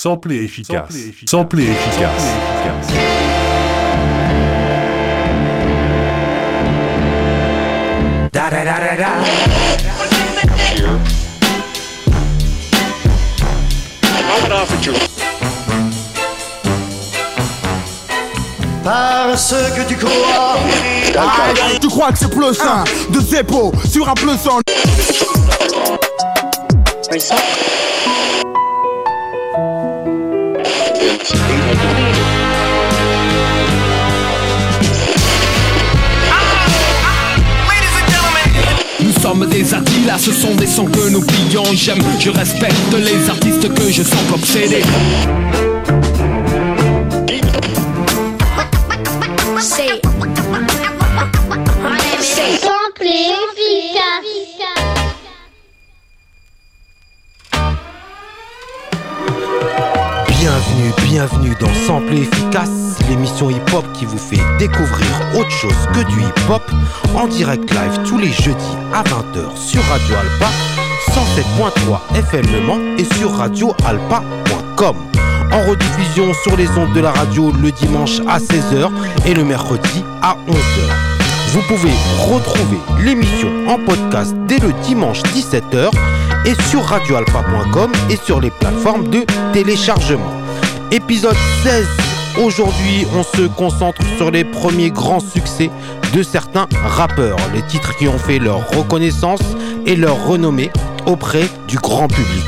Sample et efficace. Sample et efficace. Da da da da da. Parce que tu crois Tu crois que c'est plus un de Zeppo sur un plus en sommes des là ce sont des sons que nous plions J'aime, je respecte les artistes que je sens obsédés Bienvenue, dans Sample Efficace, l'émission hip-hop qui vous fait découvrir autre chose que du hip-hop en direct live tous les jeudis à 20h sur Radio Alpa 107.3 FM Le Mans et sur radioalpa.com. En rediffusion sur les ondes de la radio le dimanche à 16h et le mercredi à 11h. Vous pouvez retrouver l'émission en podcast dès le dimanche 17h et sur radioalpa.com et sur les plateformes de téléchargement. Épisode 16. Aujourd'hui, on se concentre sur les premiers grands succès de certains rappeurs, les titres qui ont fait leur reconnaissance et leur renommée auprès du grand public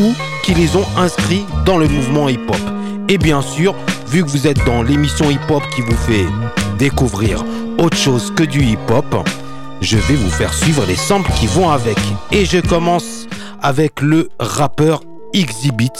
ou qui les ont inscrits dans le mouvement hip-hop. Et bien sûr, vu que vous êtes dans l'émission hip-hop qui vous fait découvrir autre chose que du hip-hop, je vais vous faire suivre les samples qui vont avec. Et je commence avec le rappeur Exhibit.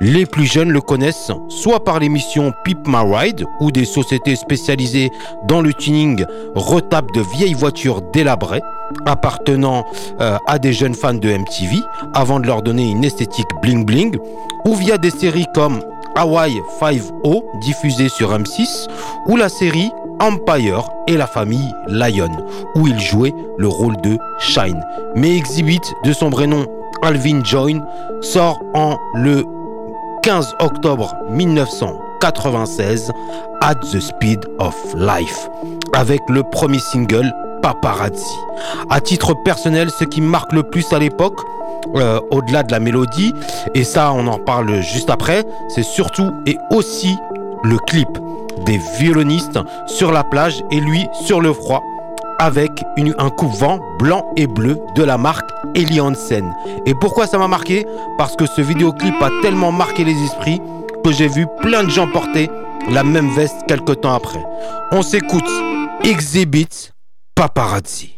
Les plus jeunes le connaissent soit par l'émission Pip My Ride, où des sociétés spécialisées dans le tuning retapent de vieilles voitures délabrées, appartenant euh, à des jeunes fans de MTV, avant de leur donner une esthétique bling bling, ou via des séries comme Hawaii 5-0, diffusée sur M6, ou la série Empire et la famille Lion, où il jouait le rôle de Shine. Mais Exhibit, de son vrai nom Alvin Join, sort en le 15 octobre 1996 At the Speed of Life, avec le premier single Paparazzi. À titre personnel, ce qui marque le plus à l'époque, euh, au-delà de la mélodie, et ça on en parle juste après, c'est surtout et aussi le clip des violonistes sur la plage et lui sur le froid avec un coupe-vent blanc et bleu de la marque Eli Hansen. Et pourquoi ça m'a marqué? Parce que ce vidéoclip a tellement marqué les esprits que j'ai vu plein de gens porter la même veste quelques temps après. On s'écoute Exhibit Paparazzi.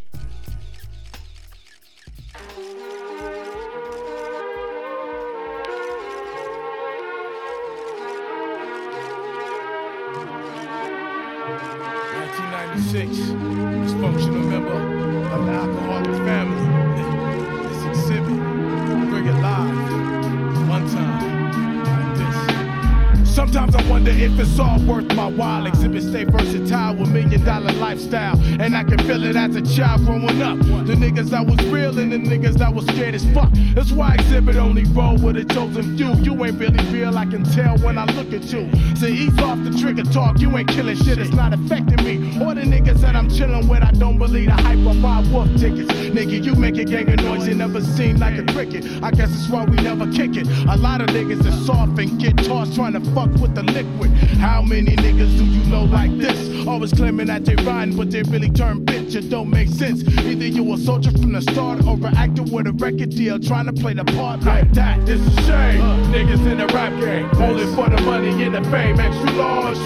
And I can feel it as a child growing up. The niggas that was real and the niggas that was scared as fuck. That's why exhibit only roll with a chosen few. You ain't really real, I can tell when I look at you. So ease off the trigger talk, you ain't killing shit, it's not affecting me. Or the niggas that I'm chilling with, I don't believe the hype or my wolf tickets. Nigga, you make a gang of noise, you never seem like a cricket. I guess that's why we never kick it. A lot of niggas are soft and get tossed trying to fuck with the liquid. How many niggas do you know like this? Always claiming that they riding, but they really turn bitch. It don't make sense. Either you a soldier from the start or an actor with a record deal trying to play the part like that. It's a shame. Niggas in the rap game, only for the money and the fame. Extra large.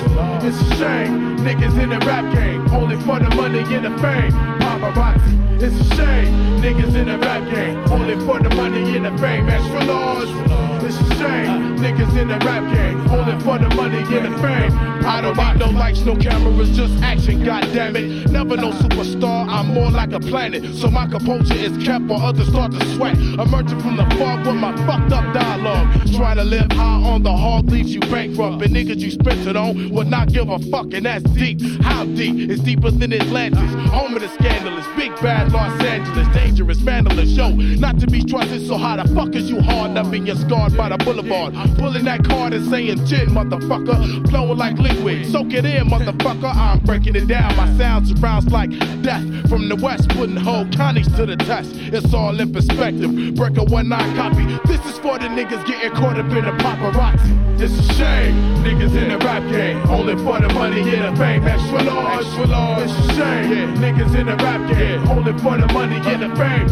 It's a shame. Niggas in the rap game, only for the money and the fame. Paparazzi. It's a shame. Niggas in the rap game, only for the money and the fame. Extra large. It's a shame. Niggas in the rap game, only for the money and the fame. I don't want no lights, no cameras, just action, God damn it. Never no superstar, I'm more like a planet. So my composure is kept while others start to sweat. Emerging from the fog with my fucked up dialogue. Trying to live high on the hard leaves you bankrupt. And niggas you spent it on would not give a fuck, and that's deep. How deep? It's deeper than Atlantis. Home of the scandalous, big bad Los Angeles, dangerous, vandalous. Yo, not to be trusted, so how the fuck is you hard up in your scarred by the boulevard? Pulling that card and saying shit, motherfucker. Flowing like liquid. Soak it in, motherfucker. I'm breaking it down. My sound surrounds like death from the west, putting whole counties to the test. It's all in perspective. Break a one nine copy. This is for the niggas getting caught up in the paparazzi. It's a shame, niggas in the rap game, only for the money and the fame. Extra large, extra large. It's a shame, niggas in the rap game, only for the money and the fame.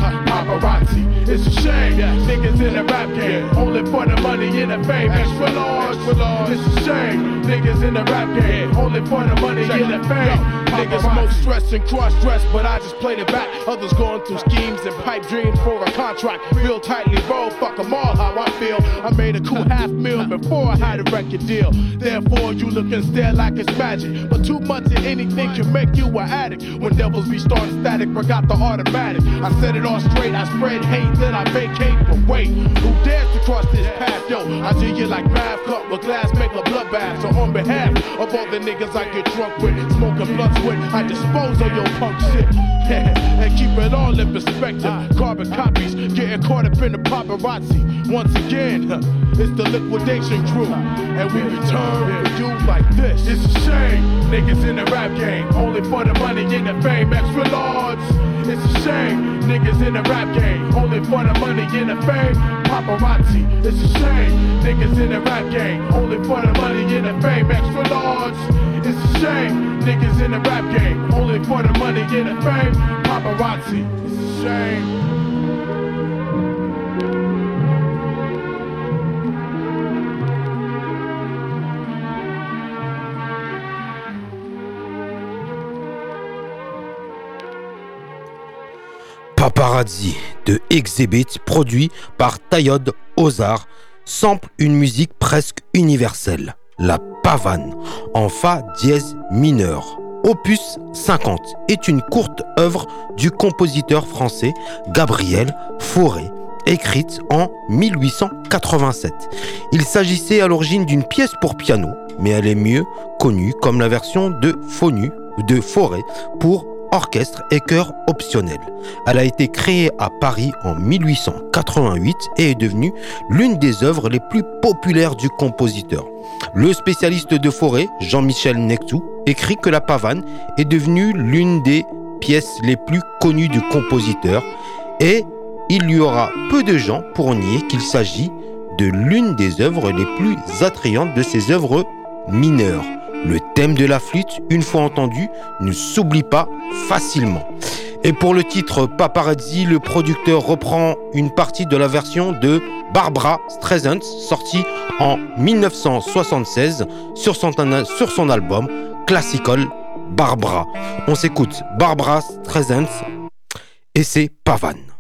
and famous. Well, ours, well. It's a shame niggas in the rap game, only for the money and the fame. Niggas smoke stress and cross dress, but I just played it back. Others going through schemes and pipe dreams for a contract. Real tightly rolled, fuck them all how I feel. I made a cool half meal before I had a record deal. Therefore, you look and stare like it's magic. But too much of anything can make you an addict. When devils be starting static, forgot the automatic. I set it all straight, I spread hate, then I vacate. But wait, who dares to cross this path? Yo, I do you like bath cup with glass, make a bloodbath. So on behalf of all the niggas I get drunk with, smoking blunts with, I dispose of your punk shit. and keep it all in perspective. Carbon copies getting caught up in the paparazzi. Once again, it's the liquidation crew. And we return for you like this. It's a shame, niggas in the rap game. Only for the money and the fame, extra large. It's a shame, niggas in the rap game. Only for the money and the fame, paparazzi. It's a shame, niggas in the rap game. Only for the money and the fame, extra large. It's a shame, niggas in the rap game. Only for the money and the fame, paparazzi. It's a shame. Paparazzi de Exhibit, produit par Tayod Ozar, sample une musique presque universelle, la pavane, en fa dièse mineur. Opus 50 est une courte œuvre du compositeur français Gabriel Fauré, écrite en 1887. Il s'agissait à l'origine d'une pièce pour piano, mais elle est mieux connue comme la version de Fonu de Forêt pour orchestre et chœur optionnel. Elle a été créée à Paris en 1888 et est devenue l'une des œuvres les plus populaires du compositeur. Le spécialiste de forêt, Jean-Michel Nectou, écrit que la pavane est devenue l'une des pièces les plus connues du compositeur et il y aura peu de gens pour nier qu'il s'agit de l'une des œuvres les plus attrayantes de ses œuvres mineures. Le thème de la flûte, une fois entendu, ne s'oublie pas facilement. Et pour le titre Paparazzi, le producteur reprend une partie de la version de Barbara Streisand, sortie en 1976 sur son, album Classical Barbara. On s'écoute Barbara Streisand et c'est Pavan.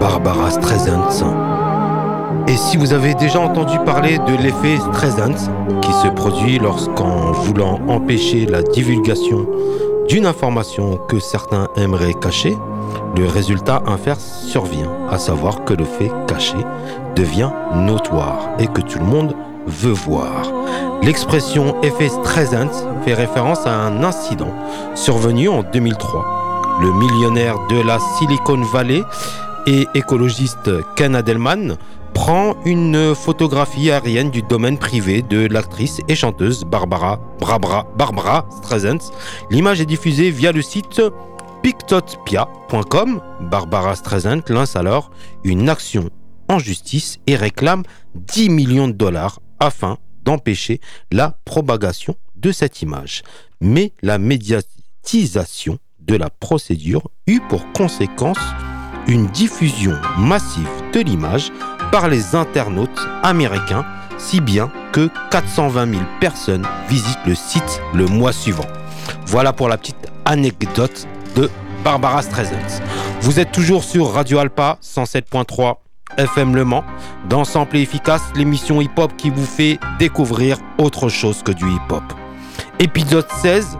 Barbara Streisand. Et si vous avez déjà entendu parler de l'effet Streisand, qui se produit lorsqu'en voulant empêcher la divulgation d'une information que certains aimeraient cacher, le résultat inverse survient, à savoir que le fait caché devient notoire et que tout le monde veut voir. L'expression effet Streisand fait référence à un incident survenu en 2003. Le millionnaire de la Silicon Valley et écologiste Ken Adelman prend une photographie aérienne du domaine privé de l'actrice et chanteuse Barbara, Barbara, Barbara. L'image est diffusée via le site pictotpia.com. Barbara Streisand lance alors une action en justice et réclame 10 millions de dollars afin d'empêcher la propagation de cette image. Mais la médiatisation la procédure eut pour conséquence une diffusion massive de l'image par les internautes américains, si bien que 420 000 personnes visitent le site le mois suivant. Voilà pour la petite anecdote de Barbara Streisand. Vous êtes toujours sur Radio Alpa 107.3 FM Le Mans, dans Sample Efficace, l'émission hip-hop qui vous fait découvrir autre chose que du hip-hop. Épisode 16,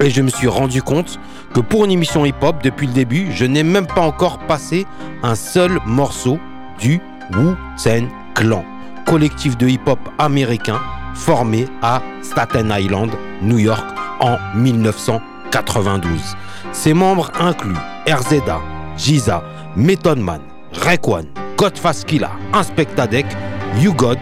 et je me suis rendu compte que pour une émission hip-hop, depuis le début, je n'ai même pas encore passé un seul morceau du Wu-Tang Clan, collectif de hip-hop américain formé à Staten Island, New York, en 1992. Ses membres incluent RZA, Giza, Method Man, Rekwan, Godfast Killa, Inspectadec, You God,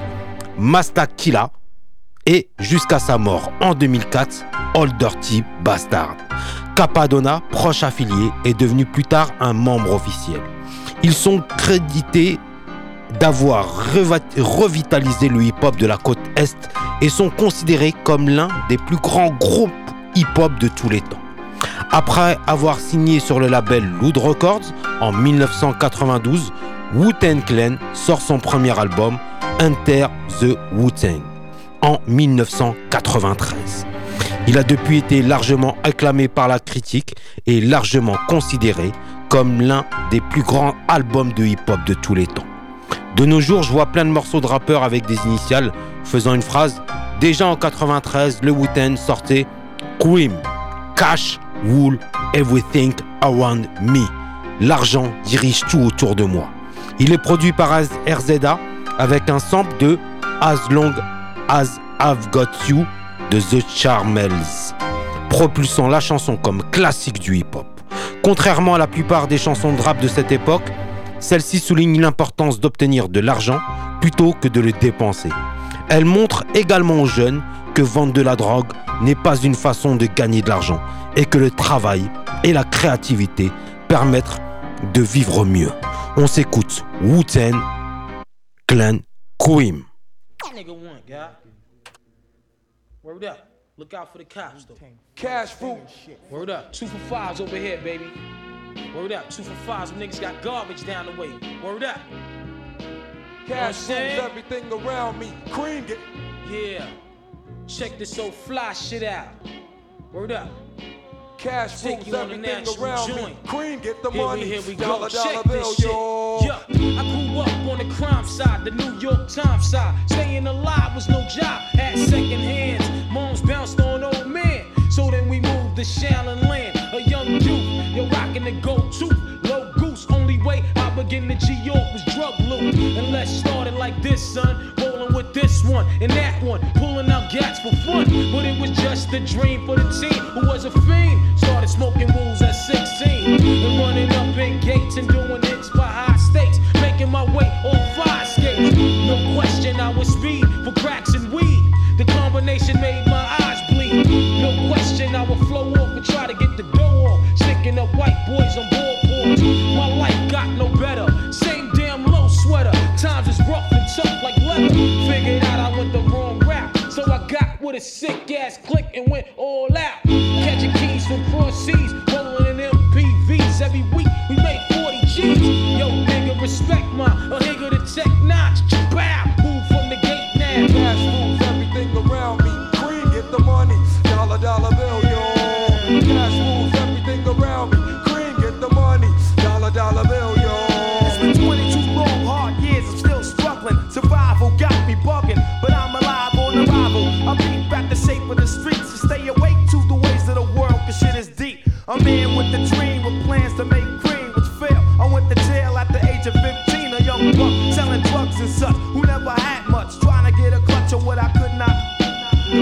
et jusqu'à sa mort en 2004, Old Dirty Bastard. Capadonna, proche affilié, est devenu plus tard un membre officiel. Ils sont crédités d'avoir revitalisé le hip-hop de la côte Est et sont considérés comme l'un des plus grands groupes hip-hop de tous les temps. Après avoir signé sur le label Loud Records en 1992, Wu-Tang Clan sort son premier album, Enter the Wu-Tang, en 1993. Il a depuis été largement acclamé par la critique et largement considéré comme l'un des plus grands albums de hip-hop de tous les temps. De nos jours, je vois plein de morceaux de rappeurs avec des initiales faisant une phrase. Déjà en 93, le Wu-Tang sortait Cream, Cash, Wool, Everything Around Me. L'argent dirige tout autour de moi. Il est produit par RZA avec un sample de As Long As I've Got You de The Charmels, propulsant la chanson comme classique du hip-hop. Contrairement à la plupart des chansons de rap de cette époque, celle-ci souligne l'importance d'obtenir de l'argent plutôt que de le dépenser. Elle montre également aux jeunes que vendre de la drogue n'est pas une façon de gagner de l'argent et que le travail et la créativité permettent de vivre mieux. On s'écoute Wu-Tang Clan. Word up. Look out for the cops, though. Cash fruit. Word up. Two for fives over here, baby. Word up. Two for fives. Niggas got garbage down the way. Word up. Cash you know everything around me. Cream it. Yeah. Check this old fly shit out. Word up. Cash Take rules everything around joint. me. Cream get the Here money. we, here we dollar, go. dollar Check bill, this shit. yo. Yeah, I grew up on the crime side, the New York Times side. Staying alive was no job. Had second hands. Moms bounced on old men. So then we moved to Shallon Land. A young youth, you're rocking the gold tooth. Low goose, only way I begin to G York was drug loot. And let's start it like this, son. Rolling with this one and that one. Pulling out gats for fun. But it was just a dream for the team who was a fiend. Started smoking rules at 16. And running up in gates and doing hits for high stakes. Making my way on fire skates. No question, I was speed for cracks and weed. The combination made my. No question, I would flow off and try to get the dough off. Sticking up white boys on board boards. My life got no better. Same damn low sweater. Times is rough and tough like leather. Figured out I went the wrong route. So I got with a sick ass click and went all out. Catching keys from cross seas, rolling in MPVs. Every week we made 40 G's. Yo, nigga, respect my A man with a dream with plans to make cream was failed. I went to jail at the age of 15, a young buck selling drugs and such, who never had much, trying to get a clutch of what I could not.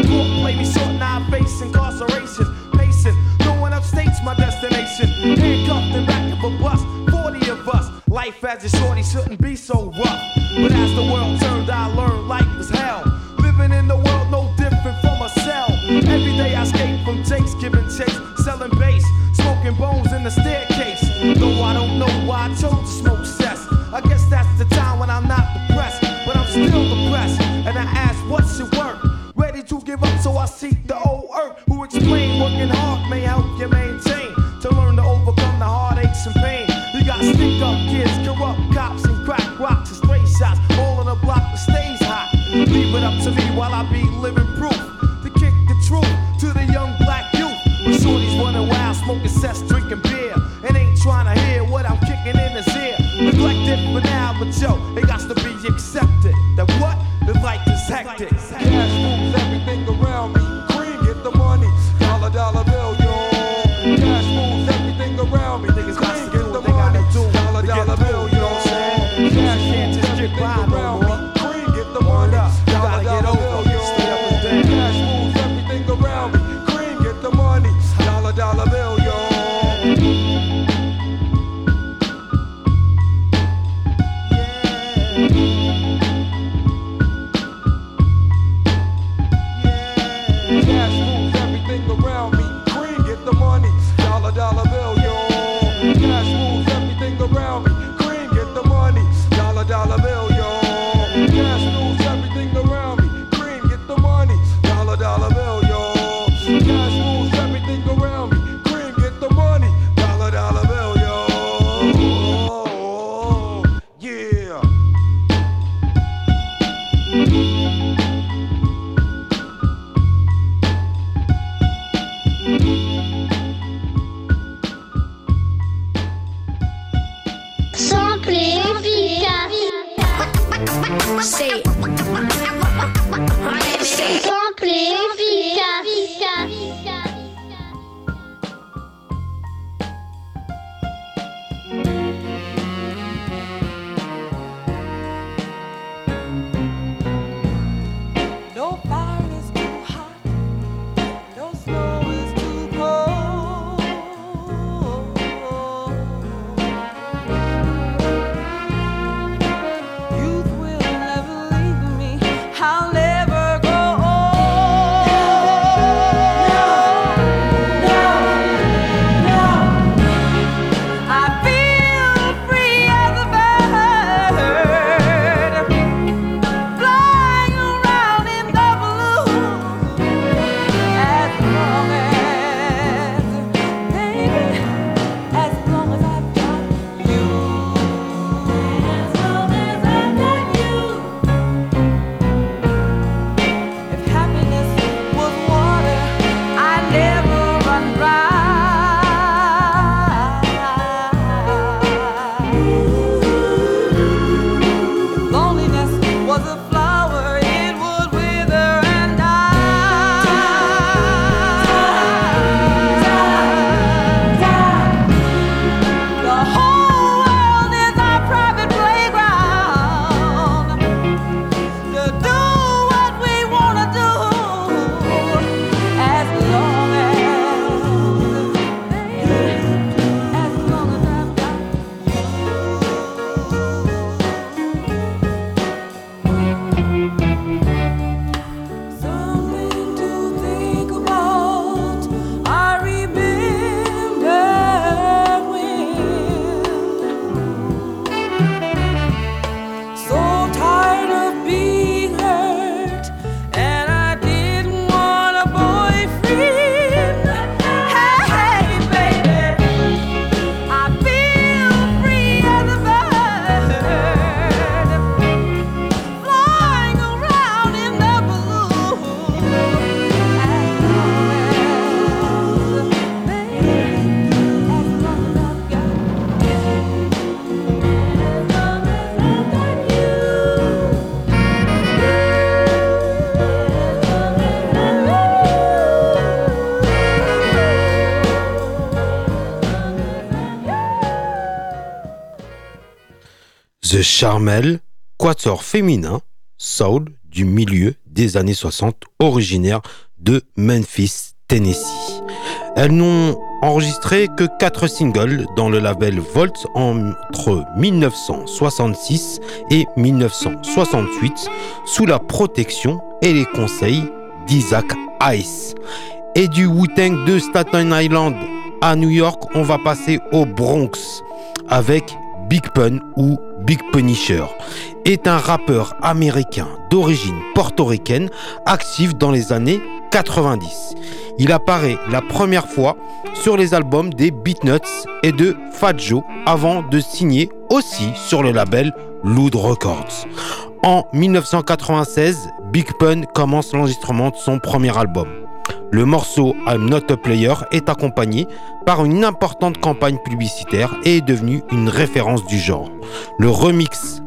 Court played me short, now I face incarceration, pacing, one upstate's my destination. Handcuffed and back of a bus, 40 of us. Life as a shorty shouldn't be so rough, but as the world turned, I learned like the staircase. Though I don't know why I chose to smoke cess. I guess that's the time when I'm not depressed, but I'm still depressed. And I ask, what's it worth? Ready to give up, so I seek the old earth. Who explain working hard may help you maintain to learn to overcome the heartaches and pain. You got stick up kids, corrupt cops, and crack rocks and stray shots, all on a block that stays hot. Leave it up to me while I be living proof. trying to hear what I'm kicking in his ear. Neglected for now, but yo, it got to be accepted that what the life is hectic. de Charmel, quatuor féminin, soul du milieu des années 60, originaire de Memphis, Tennessee. Elles n'ont enregistré que quatre singles dans le label Volt entre 1966 et 1968 sous la protection et les conseils d'Isaac Ice. Et du Wu-Tang de Staten Island à New York, on va passer au Bronx avec Big Pun ou Big Punisher est un rappeur américain d'origine portoricaine actif dans les années 90. Il apparaît la première fois sur les albums des Beatnuts et de Fat Joe avant de signer aussi sur le label Loud Records. En 1996, Big Pun commence l'enregistrement de son premier album. Le morceau I'm Not a Player est accompagné par une importante campagne publicitaire et est devenu une référence du genre. Le remix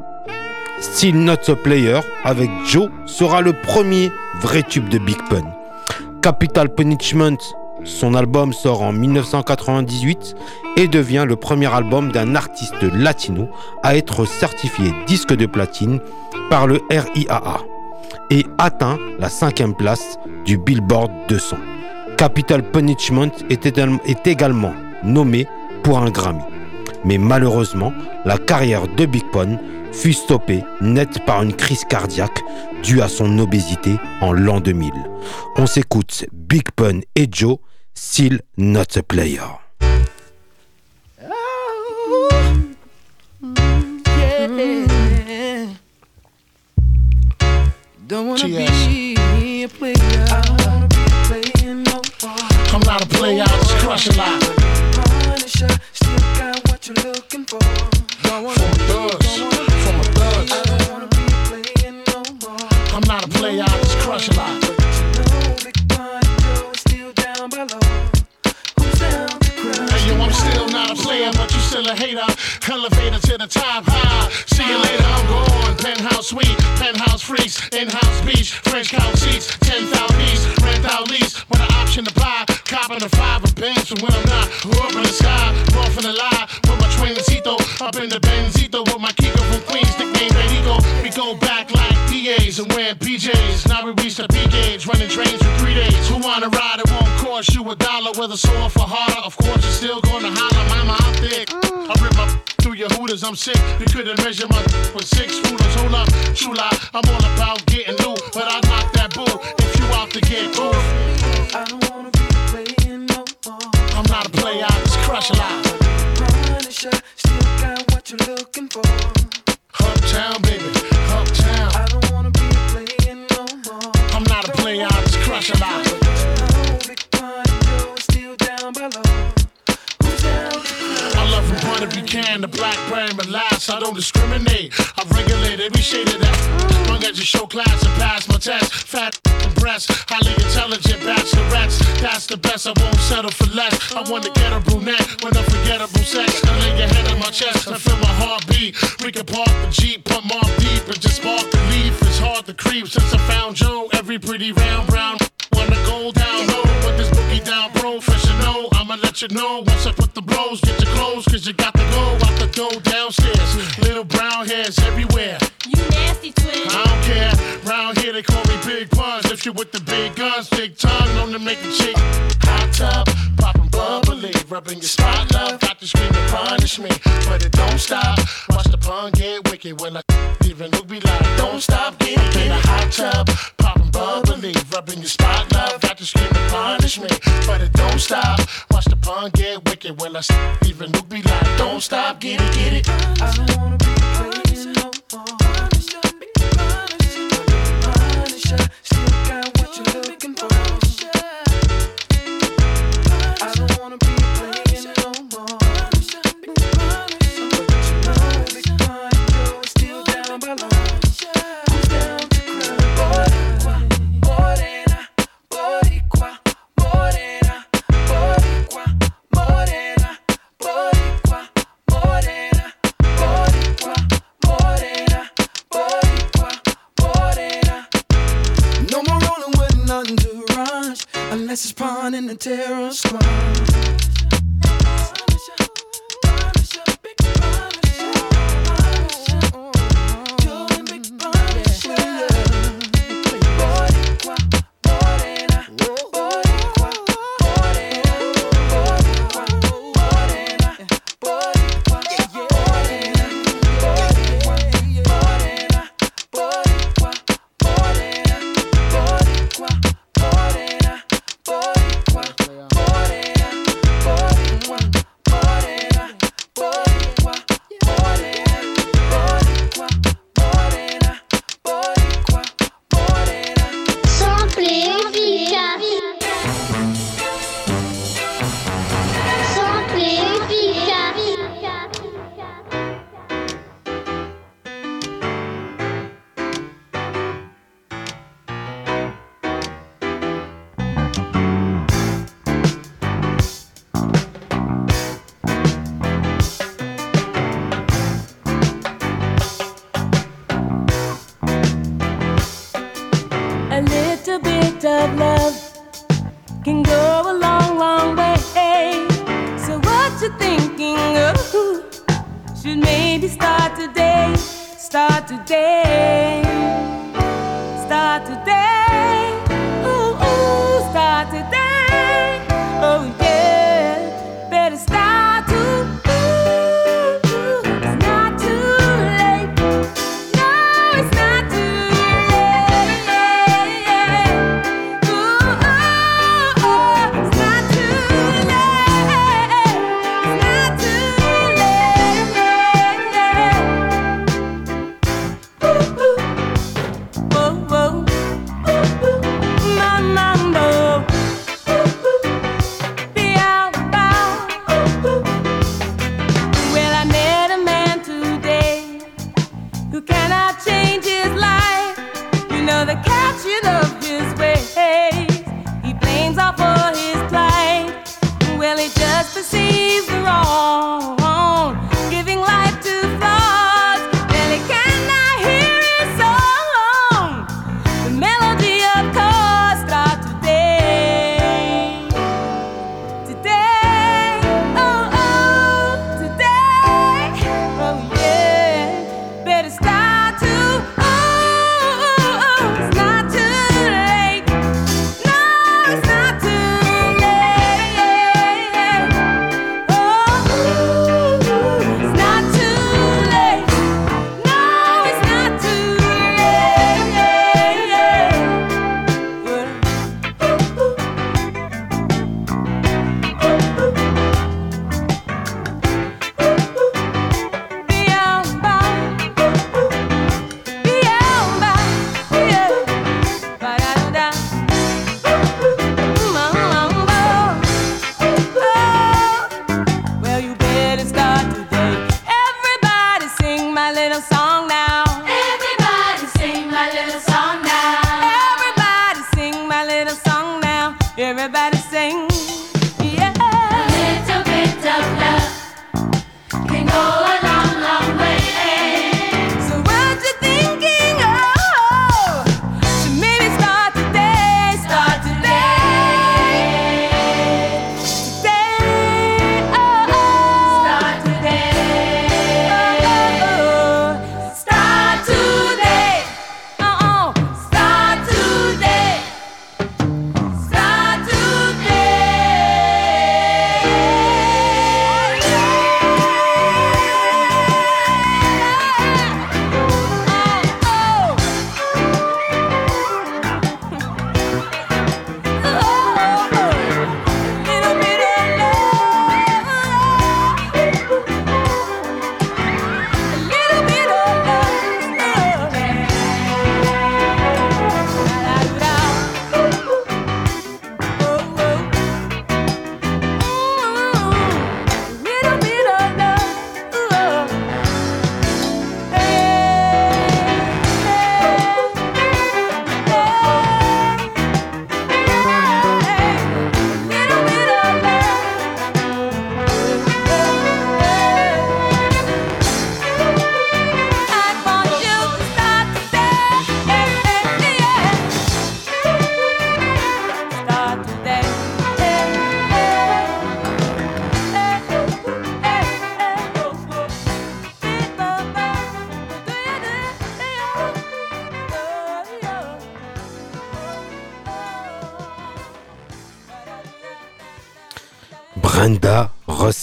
Still Not a Player avec Joe sera le premier vrai tube de Big Pun. Capital Punishment, son album sort en 1998 et devient le premier album d'un artiste latino à être certifié disque de platine par le RIAA et atteint la cinquième place du Billboard 200. Capital Punishment est, également nommé pour un Grammy. Mais malheureusement, la carrière de Big Pun fut stoppée net par une crise cardiaque due à son obésité en l'an 2000. On s'écoute Big Pun et Joe, still not a player. Don't wanna be a player. I don't wanna be playing no more. I'm not a player, I just crush a lot. Punisher, still got what you're looking for. Wanna don't wanna not a player, but you still a hater. Elevator to the top high. See you later, I'm gone. Penthouse suite, penthouse freaks, in-house beach, French couch seats, 10,000 east, rent out lease, with an option to buy. Copping a five of bands for when I'm not. Up in the sky, off in the lie, with my twincito, up in the Benzito, with my Kiko from Queens, nickname Benito. We go back DAs and wearing PJs. Now we reach the P gauge, running trains for three days. Who wanna ride? It won't cost you a dollar, whether sore for harder. Of course, you're still gonna holler, mama, I'm thick. I rip up through your hooters, I'm sick. You couldn't measure my with six rulers. Hold up, true lie. I'm all about getting loot, but I knock that bull if you out to get cool. I don't wanna be playing no more. I'm not a player, I just crush a lot. Punisher, still got what you're looking for. Uptown, baby, uptown. I don't wanna be a player no more. I'm not a player, I just crush a lot. But there's a whole big party still down below. I love from point if you can, the black brand, but last I don't discriminate. I regulate every shade of that. Long as you show class and pass my test. Fat breasts, highly intelligent bachelorettes. That's the best, I won't settle for less. I want to get a brunette with unforgettable sex. I lay your head on my chest and feel my heartbeat. We can park the Jeep, pump more deep, and just spark the leaf. It's hard to creep since I found Joe. Every pretty round brown wanna go down low. Put this boogie down professional. I'ma let you know once I put the blows. Get your clothes, cause you got to go out the door downstairs. Little brown hairs everywhere. You nasty twin. I don't care. Round here they call me Big Puns. If you with the big guns, big tongue, known to make a chick hot tub, popping bubbly, rubbing your spot, love. Got to scream and punish me, but it don't stop. Watch the pun get wicked when I even look be like, don't stop, get it, get a hot tub, popping bubbly, rubbing your spot, love. Got to scream and punish me, but it don't stop. Watch the pun get wicked when I even look be like, don't stop, get it, get it. I don't wanna be playing no more. Punisher, still got what you're looking for. And the terror squad.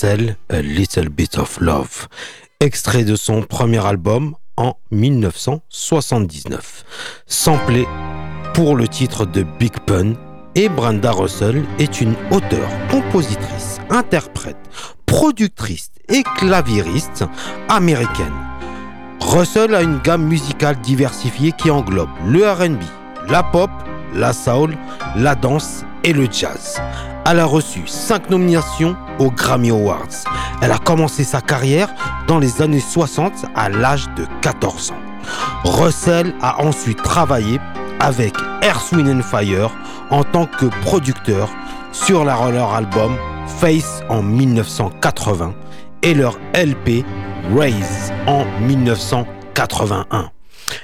A Little Bit of Love, extrait de son premier album en 1979, samplé pour le titre de Big Pun. Et Brenda Russell est une auteure, compositrice, interprète, productrice et claviériste américaine. Russell a une gamme musicale diversifiée qui englobe le RB, la pop, la soul, la danse et le jazz. Elle a reçu 5 nominations aux Grammy Awards. Elle a commencé sa carrière dans les années 60 à l'âge de 14 ans. Russell a ensuite travaillé avec Earth, Wind Fire en tant que producteur sur leur album Face en 1980 et leur LP Raise en 1981.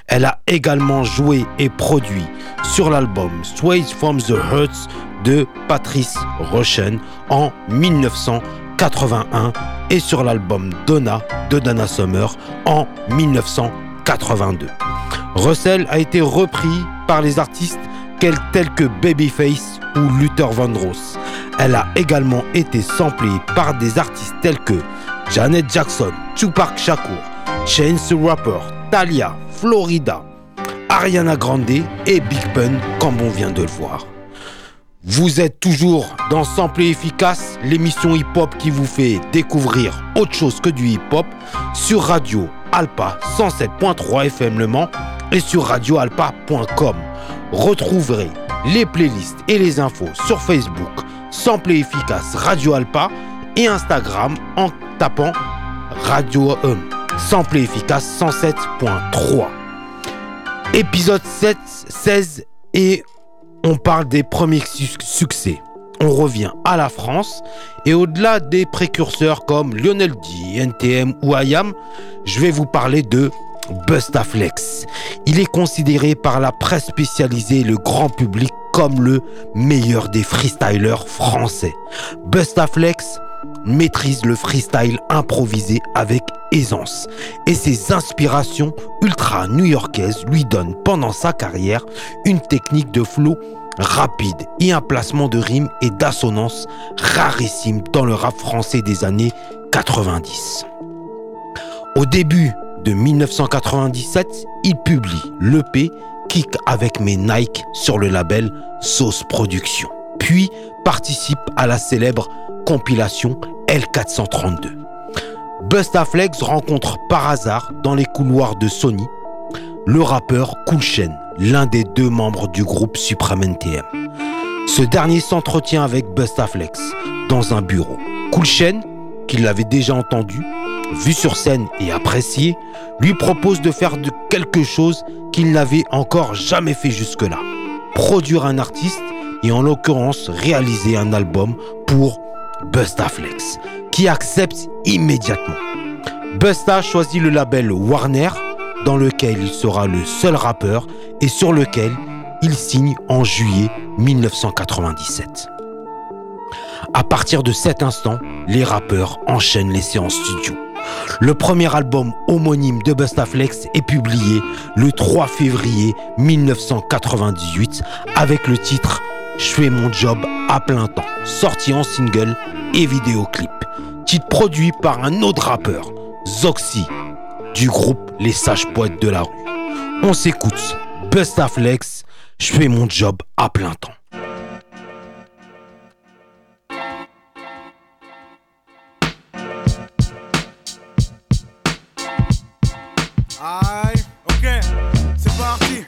Elle a également joué et produit sur l'album Straight from the Hearts de Patrice Rushen en 1981 et sur l'album Donna de Dana Summer en 1982. Russell a été repris par les artistes tels que Babyface ou Luther Vandross. Elle a également été samplée par des artistes tels que Janet Jackson, Tupac Shakur, Chance the Rapper, Talia, Florida, Ariana Grande et Big Pun, comme on vient de le voir. Vous êtes toujours dans Sample Efficace, l'émission hip-hop qui vous fait découvrir autre chose que du hip-hop sur Radio Alpa 107.3 FM Le Mans et sur radioalpa.com. Retrouverez les playlists et les infos sur Facebook Sample Efficace Radio Alpa et Instagram en tapant Radio euh, Sample Efficace 107.3. Épisode 7, 16 et on parle des premiers succès. On revient à la France et au-delà des précurseurs comme Lionel D, NTM ou IAM, je vais vous parler de Bustaflex. Il est considéré par la presse spécialisée et le grand public comme le meilleur des freestylers français. Bustaflex maîtrise le freestyle improvisé avec aisance et ses inspirations ultra new-yorkaises lui donnent pendant sa carrière une technique de flow rapide et un placement de rimes et d'assonance rarissime dans le rap français des années 90. Au début de 1997, il publie l'EP Kick avec mes Nike sur le label Sauce Production, puis participe à la célèbre compilation L432. Bustaflex rencontre par hasard dans les couloirs de Sony le rappeur Cool l'un des deux membres du groupe Supreme NTM. Ce dernier s'entretient avec Bustaflex dans un bureau. Cool Chain, qui l'avait déjà entendu, vu sur scène et apprécié, lui propose de faire quelque chose qu'il n'avait encore jamais fait jusque-là. Produire un artiste et en l'occurrence réaliser un album pour Bustaflex, qui accepte immédiatement. Busta choisit le label Warner, dans lequel il sera le seul rappeur et sur lequel il signe en juillet 1997. À partir de cet instant, les rappeurs enchaînent les séances studio. Le premier album homonyme de Bustaflex est publié le 3 février 1998 avec le titre Je fais mon job à plein temps, sorti en single et vidéoclip. Titre produit par un autre rappeur, Zoxy, du groupe Les Sages Poètes de la rue. On s'écoute, Bustaflex, je fais mon job à plein temps. Aïe, ok, c'est parti.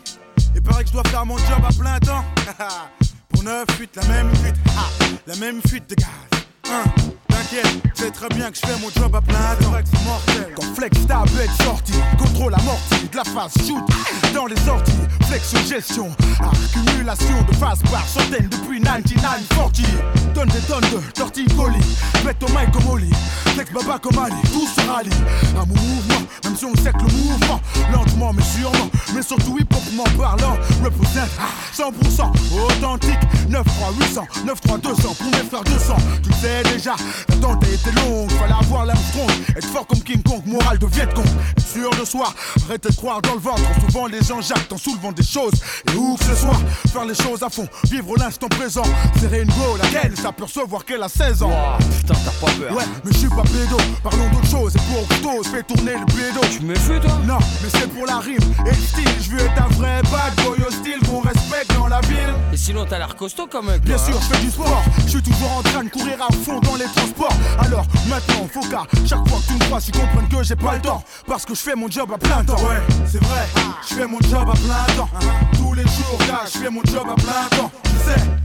Il paraît que je dois faire mon job à plein temps. Pour 9 fuites, la même fuite, ah, la même fuite de gaz. Hein, T'inquiète, c'est très bien que je fais mon job à plein temps. Quand Flex ta bête sortie, contrôle amorti de la phase shoot dans les sorties. Flex gestion, accumulation de phase par centaines depuis 9940. Donne des tonnes de torticolis, pète au mic comme Oli. Flex baba comme Ali, tout se rallie. Mon mouvement, même si on sait que le mouvement, lentement mais sûrement, mais surtout hip-hopement parlant, représente 100% authentique. 9 3 800, 9 3 200 pour mes frères 200. Tu sais déjà, l'attente a été longue, fallait avoir l'Armstrong. Être fort comme King Kong, moral de Viet Cong. Être sûr de soi, arrêtez de croire dans le ventre. Souvent les gens jactent en soulevant des choses. Et où que ce soit, faire les choses à fond, vivre l'instant présent. Serrer une go, laquelle s'apercevoir qu'elle a 16 ans. putain, t'as pas peur. Ouais, mais je suis pas pédo, parlons d'autre chose. Et pour Octos, fais tourner le pédo. Tu me fais toi? Non, mais c'est pour la rime et le style. Je veux être un vrai bad boy hostile qu'on respecte dans la ville. Et sinon, t'as l'air costaud quand même. Bien sûr, hein. je fais du sport. Je suis toujours en train de courir à fond dans les transports. Alors maintenant, faut qu'à chaque fois que tu me vois, tu comprennes que j'ai pas le temps. Parce que je fais mon job à plein temps. Ouais, c'est vrai, je fais mon job à plein temps. Tous les jours, je fais mon job à plein temps.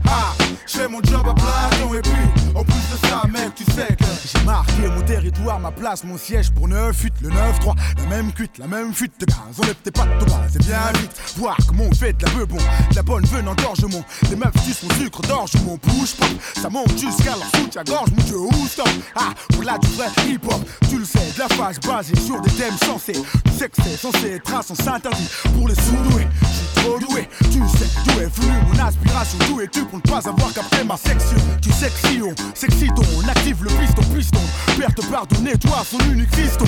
Ah, je fais mon job à plein. Et puis, en plus de ça, mec, tu sais que j'ai marqué mon territoire, ma place, mon siège pour 9 8 le 9-3. La même cuite, la même fuite de gaz. Enlève tes pattes de bas, c'est bien vite. Voir comment on fait de la bon, de la bonne venant d'orgement. Les meufs sucent mon sucre d'orge, mon push pop. Ça monte jusqu'à leur soutien-gorge, mon dieu, où stop? Ah, voilà du vrai hip-hop. Tu le sais, de la phase basée sur des thèmes sensés. Tu sais que c'est censé être un sens interdit pour les sous-doués. Je suis trop doué, tu sais d'où est venu mon aspiration. Es-tu pour ne pas avoir capté ma section Tu que si on active le piston, piston. te pardonner, toi, son unique fiston.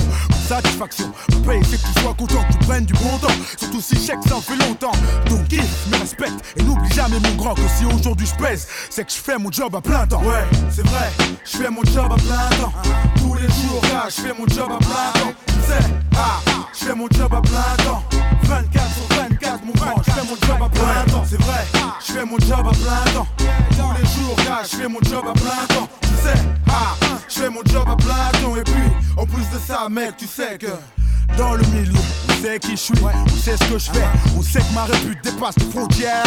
Satisfaction, payer, c'est que tu sois content, tu prennes du bon temps. Surtout si chèque, ça fait longtemps. Donc, kiffe, me respecte et n'oublie jamais, mon grand, que si aujourd'hui je pèse, c'est que je fais mon job à plein temps. Ouais, c'est vrai, je fais mon job à plein temps. Tous les jours, gars, je fais mon job à plein temps. Tu sais, ah, je fais mon job à plein temps. 24 sur 24, mon grand, je fais mon job à plein temps. C'est vrai, je fais mon job à plein temps. Tous les jours, gars, je fais mon job à plein temps. Tu sais, ah, je fais mon job à plein temps. Et puis, en plus de ça, mec, tu sais que. Dans le milieu, sait qui je suis, on sait ce que je fais, on sait que ma répute dépasse les frontières,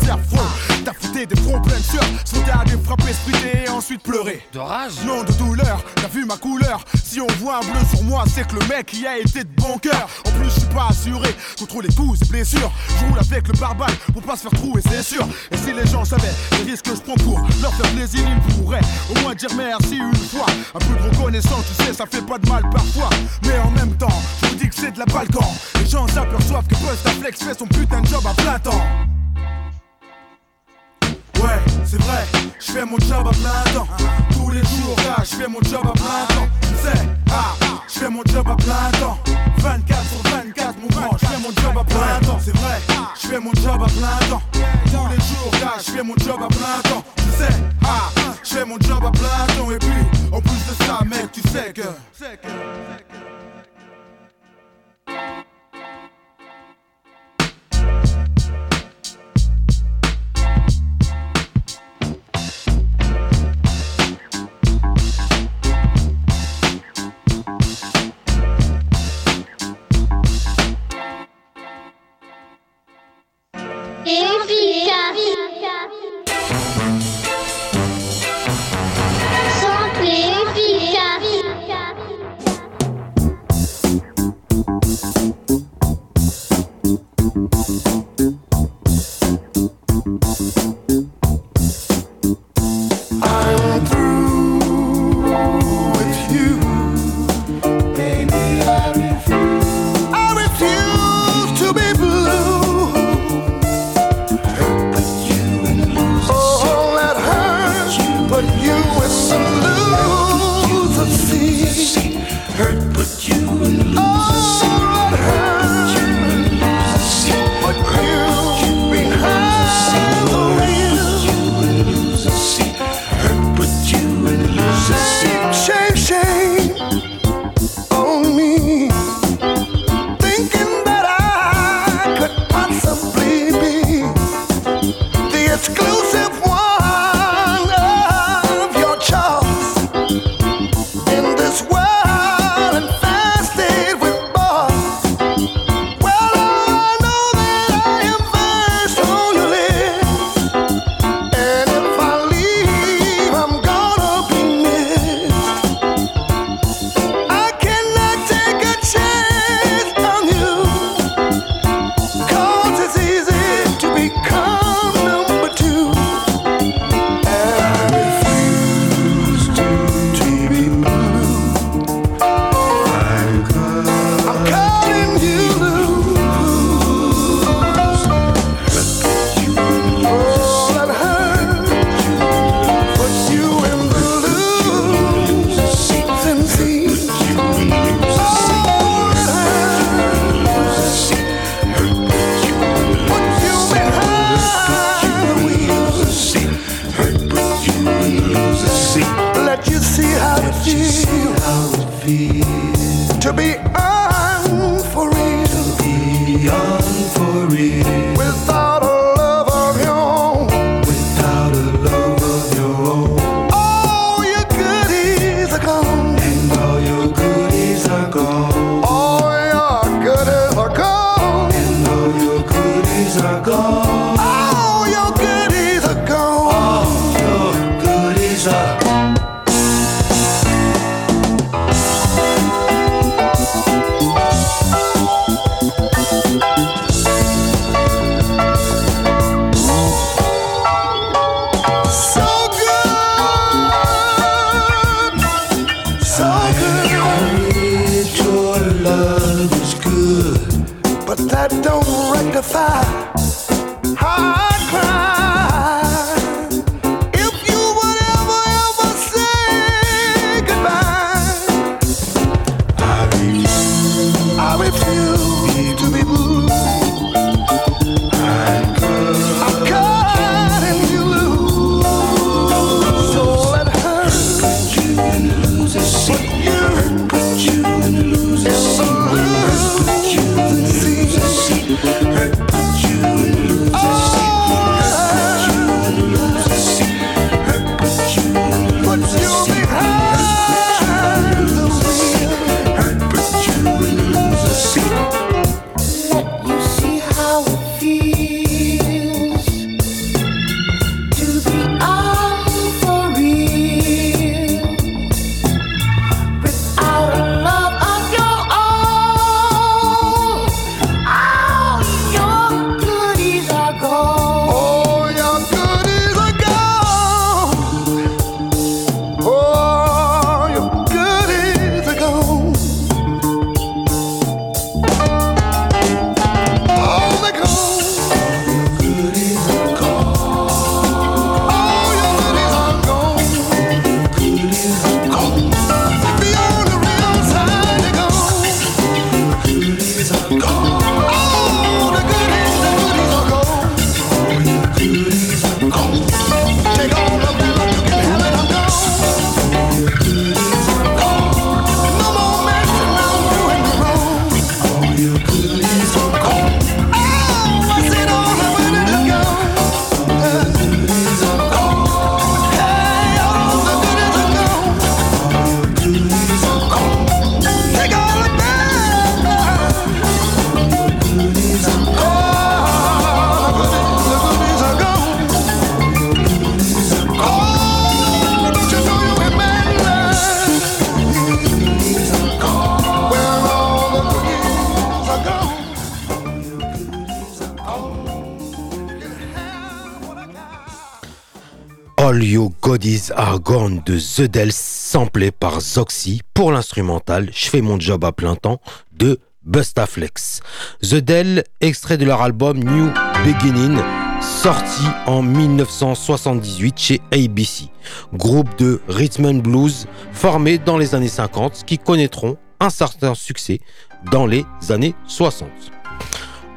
c'est affreux. T'as fouté des fronts pleins de sueur, sauter à des frapper, splitter et ensuite pleurer. De rage Non, de douleur, t'as vu ma couleur? Si on voit un bleu sur moi, c'est que le mec y a été de bon cœur. En plus, je suis pas assuré contre les coups et blessures. Je roule avec le barbare pour pas se faire trouer, c'est sûr. Et si les gens savaient les risques que je prends pour leur faire plaisir, ils pourraient au moins dire merci une fois. Un peu de reconnaissance, tu sais, ça fait pas de mal parfois. Mais en même temps, je vous dis que c'est de la Les gens s'aperçoivent que Flex fait son putain de job à plein temps. Ouais, c'est vrai, je fais mon job à plein temps. Tous les jours, là, je fais mon job à plein temps. Tu sais, ah, je fais mon job à plein temps. 24 sur 24, mon grand, je fais mon job à plein temps. C'est vrai, je fais mon job à plein temps. Tous les jours, là, je fais mon job à plein temps. Tu sais, ah, je fais mon job à plein temps. Et puis, en plus de ça, mec, tu sais que. Gone de The Dells, samplé par Zoxy pour l'instrumental Je fais mon job à plein temps de Bustaflex. The Dell, extrait de leur album New Beginning, sorti en 1978 chez ABC, groupe de rhythm and blues formé dans les années 50 qui connaîtront un certain succès dans les années 60.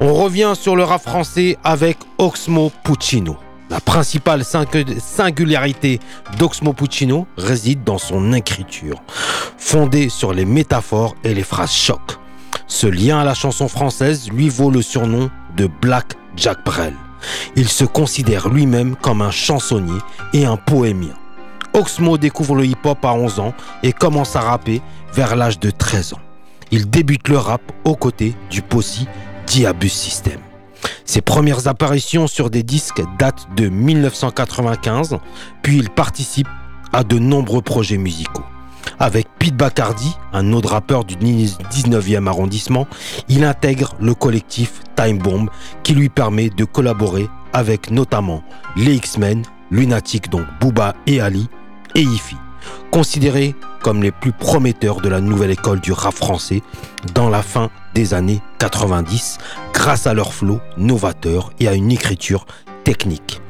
On revient sur le rap français avec Oxmo Puccino. La principale singu- singularité d'Oxmo Puccino réside dans son écriture, fondée sur les métaphores et les phrases choc. Ce lien à la chanson française lui vaut le surnom de Black Jack Brel. Il se considère lui-même comme un chansonnier et un poémien. Oxmo découvre le hip-hop à 11 ans et commence à rapper vers l'âge de 13 ans. Il débute le rap aux côtés du Possi Diabus System. Ses premières apparitions sur des disques datent de 1995, puis il participe à de nombreux projets musicaux. Avec Pete Bacardi, un autre rappeur du 19e arrondissement, il intègre le collectif Time Bomb qui lui permet de collaborer avec notamment les X-Men, Lunatic donc Booba et Ali, et Ify, considérés comme les plus prometteurs de la nouvelle école du rap français dans la fin des années 90 grâce à leur flow novateur et à une écriture technique.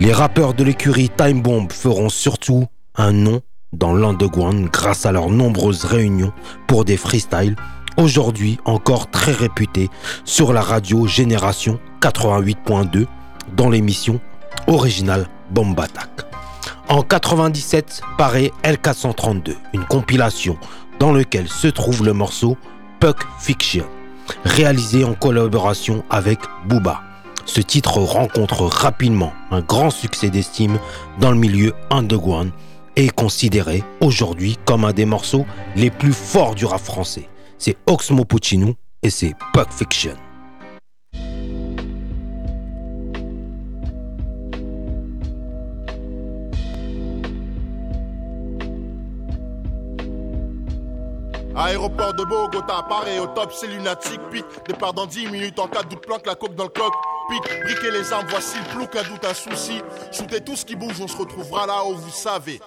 Les rappeurs de l'écurie Time Bomb feront surtout un nom dans l'underground grâce à leurs nombreuses réunions pour des freestyles, aujourd'hui encore très réputés sur la radio Génération 88.2 dans l'émission originale Bomb Attack. En 97 paraît L432, une compilation dans laquelle se trouve le morceau Puck Fiction, réalisé en collaboration avec Booba. Ce titre rencontre rapidement un grand succès d'estime dans le milieu underground et est considéré aujourd'hui comme un des morceaux les plus forts du rap français. C'est Oxmo Puccino et c'est Puck Fiction. Aéroport de Bogota, Paris au top, c'est lunatique. Pic, départ dans 10 minutes en cas de doute, planque la coque dans le coq. Pic, briquer les armes, voici le plouc, un doute, un souci. Shootez tout ce qui bouge, on se retrouvera là où vous savez.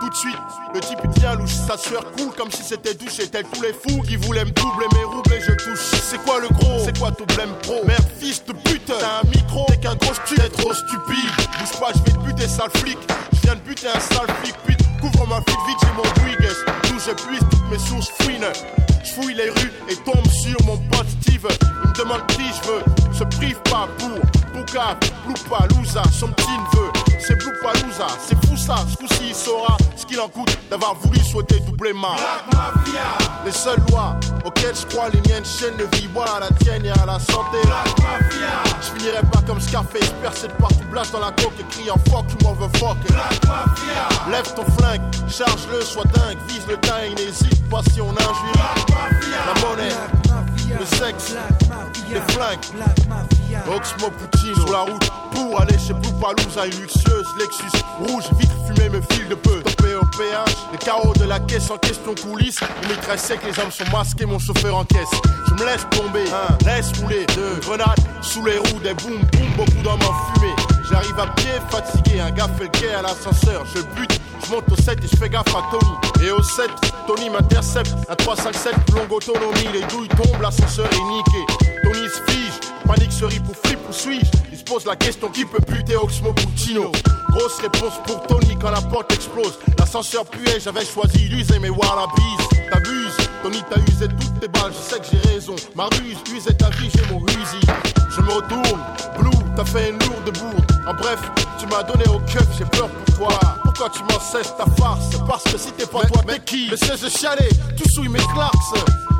Tout de suite, le type tient louche, sa sueur coule comme si c'était douche. Et tel tous les fous qui voulaient me doubler mes roubles et je touche. C'est quoi le gros? C'est quoi ton blême pro? Merde, fils de pute, t'as un micro, t'es qu'un gros stu, t'es trop stupide. Bouge pas, je vais te buter, sale flic. Je viens de buter un sale flic, pute. Couvre ma fille vite, j'ai mon. D'où j'épuise toutes mes sources fouines. Je fouille les rues et tombe sur mon pote Il me demande qui je veux. Se prive pas pour Bouka, Bloupalouza, son petit neveu. C'est Bloupalouza, c'est fou ça. Ce coup-ci, il saura ce qu'il en coûte d'avoir voulu souhaiter doubler ma. Les seules lois auxquelles je crois, les miennes chaînes de vie. Voilà la tienne et à la santé. Je finirai pas comme Scarface, percé de partout, blast dans la coque et criant fuck, tu m'en veux fuck. Lève ton flingue, charge-le, sois dingue, vise le dingue, n'hésite pas si on injure. La monnaie, le sexe, les flingues. Oxmo Puccino sur la route pour aller chez Blue Palouza, une luxueuse Lexus rouge, vitre fumée me file de peu. Topé au péage, les carreaux de la caisse en question coulisse. On mitraille sec, les hommes sont masqués, mon chauffeur en caisse. Je me laisse tomber, laisse rouler, deux grenades sous les roues, des boum boum, beaucoup d'hommes en fumée. J'arrive à pied, fatigué, un gars fait le à l'ascenseur. Je bute, je monte au 7 et je fais gaffe à Tony. Et au 7, Tony m'intercepte, un 357, longue autonomie. Les douilles tombent, l'ascenseur est niqué. Tony se panique se rit pour flip ou suis-je Il se pose la question qui peut buter Oxmo Puccino? Grosse réponse pour Tony quand la porte explose. L'ascenseur puait, j'avais choisi d'user mes wallabies. T'abuses, Tony t'as usé toutes tes balles, je sais que j'ai raison. Ma ruse, usé ta vie, j'ai mon rusi. Je me retourne, Blue, t'as fait une lourde bourde. En bref, tu m'as donné au keuf, j'ai peur pour toi. Pourquoi tu m'en cesses ta farce? Parce que si t'es pas toi, mais qui? Mais c'est ce chialer, tout souille mes clarks.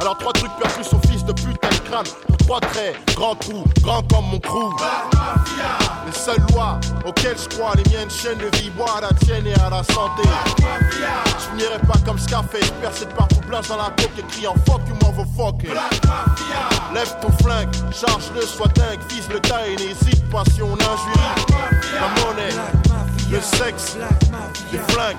Alors trois trucs perçus son fils de putain de crâne. Trois grand trou, grand comme mon crew. Les seules lois auxquelles je crois, les miennes chaînes de vie, bois à la tienne et à la santé. Je finirai pas comme Scarface, percé de partout, blanche dans la coque et criant fuck you motherfucker. Lève ton flingue, charge-le, sois dingue, vise le et n'hésite pas si on injurie. La monnaie, le sexe, les flingues,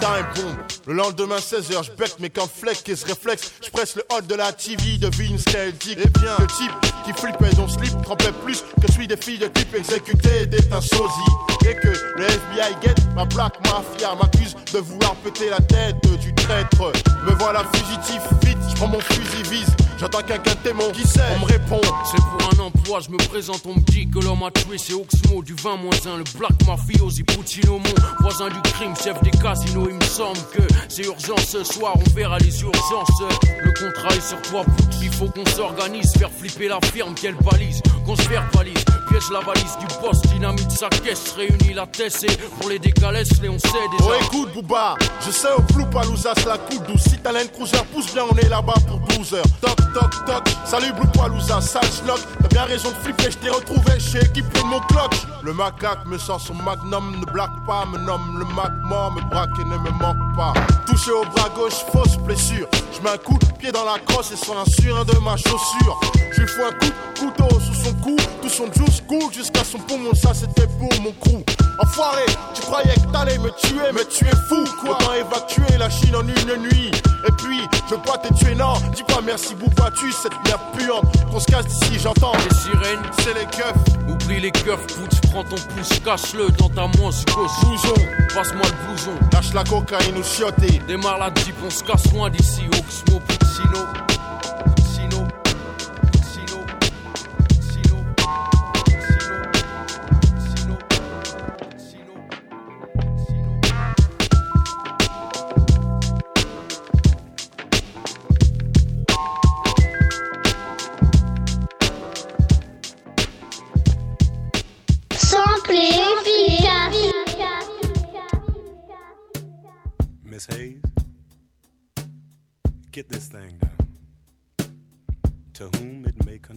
time boom. Le lendemain 16h, je bec mes flex et se réflexe. Je presse le hot de la TV, devine ce qu'elle dit. Eh bien, le type qui flippait son slip trempait plus que celui des filles de type exécuté d'être un sosie. Et que le FBI guette ma black mafia m'accuse de vouloir péter la tête du traître. Me voilà fugitif, vite, je mon fusil vise. J'entends quelqu'un témoin qui sait, on me répond. C'est pour un emploi, je me présente, on me dit que l'homme a tué, c'est Oxmo du 20 1, le Black Mafiosi Puccino, mon voisin du crime, chef des casinos. Il me semble que c'est urgent ce soir, on verra les urgences. Le contrat est sur toi, Putz, il faut qu'on s'organise, faire flipper la firme, qu'elle balise, qu'on se verbalise, piège la valise du boss, dynamite sa caisse, réunit la tête et pour les décalés, les on sait déjà. Oh écoute Booba, je sais au flou Palouza la coupe douce. Si t'as Cruiser pousse bien, on est là-bas pour 12 heures. Toc toc toc, salut Blue Palouza, sale schlock. T'as bien raison de flipper, je t'ai retrouvé chez équipe de mon clock. Le macaque me sort son magnum, ne blague pas, me nomme le mort, me braque et ne me manque pas. Touché au bras gauche, fausse blessure. Je mets un coup de pied dans la crosse et sur un de ma chaussure. Je lui fous un coup de couteau sous son cou, tout son juice coule jusqu'à son poumon, ça c'était pour mon crew. Enfoiré, tu croyais que t'allais me tuer, mais tu es fou quoi. Autant évacuer la Chine en une nuit. Et puis, je veux pas te tuer, non. Dis pas merci, Bouba, tu cette merde puante. Qu'on se casse d'ici, j'entends. Les sirènes, c'est les keufs. Oublie les keufs, putz, prends ton pouce, cache-le dans ta manche gauche. Blouson, passe-moi le blouson. Lâche la cocaïne ou chioté. Démarre la jeep, on se casse loin d'ici. Oxmo. Puccino.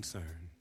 Concern.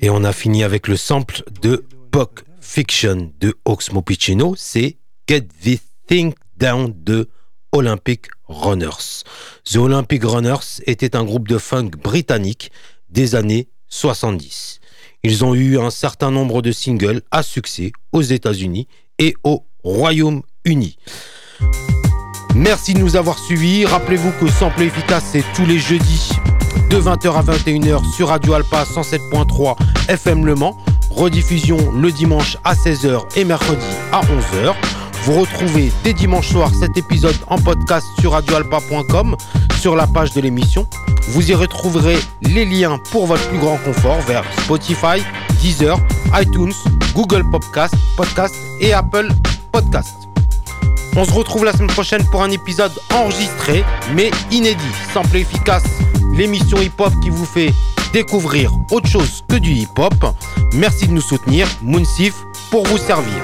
Et on a fini avec le sample de Puck Fiction de Oxmo Puccino, c'est Get This Thing Down de Olympic Runners. The Olympic Runners était un groupe de funk britannique des années 70. Ils ont eu un certain nombre de singles à succès aux États-Unis et au Royaume-Uni. Merci de nous avoir suivis. Rappelez-vous que Sample Efficace, c'est tous les jeudis de 20h à 21h sur Radio Alpa 107.3 FM Le Mans. Rediffusion le dimanche à 16h et mercredi à 11h. Vous retrouvez dès dimanche soir cet épisode en podcast sur radioalpa.com sur la page de l'émission. Vous y retrouverez les liens pour votre plus grand confort vers Spotify, Deezer, iTunes, Google Podcast, Podcast et Apple Podcast. On se retrouve la semaine prochaine pour un épisode enregistré mais inédit, simple et efficace, l'émission hip-hop qui vous fait découvrir autre chose que du hip-hop. Merci de nous soutenir, Moonsif, pour vous servir.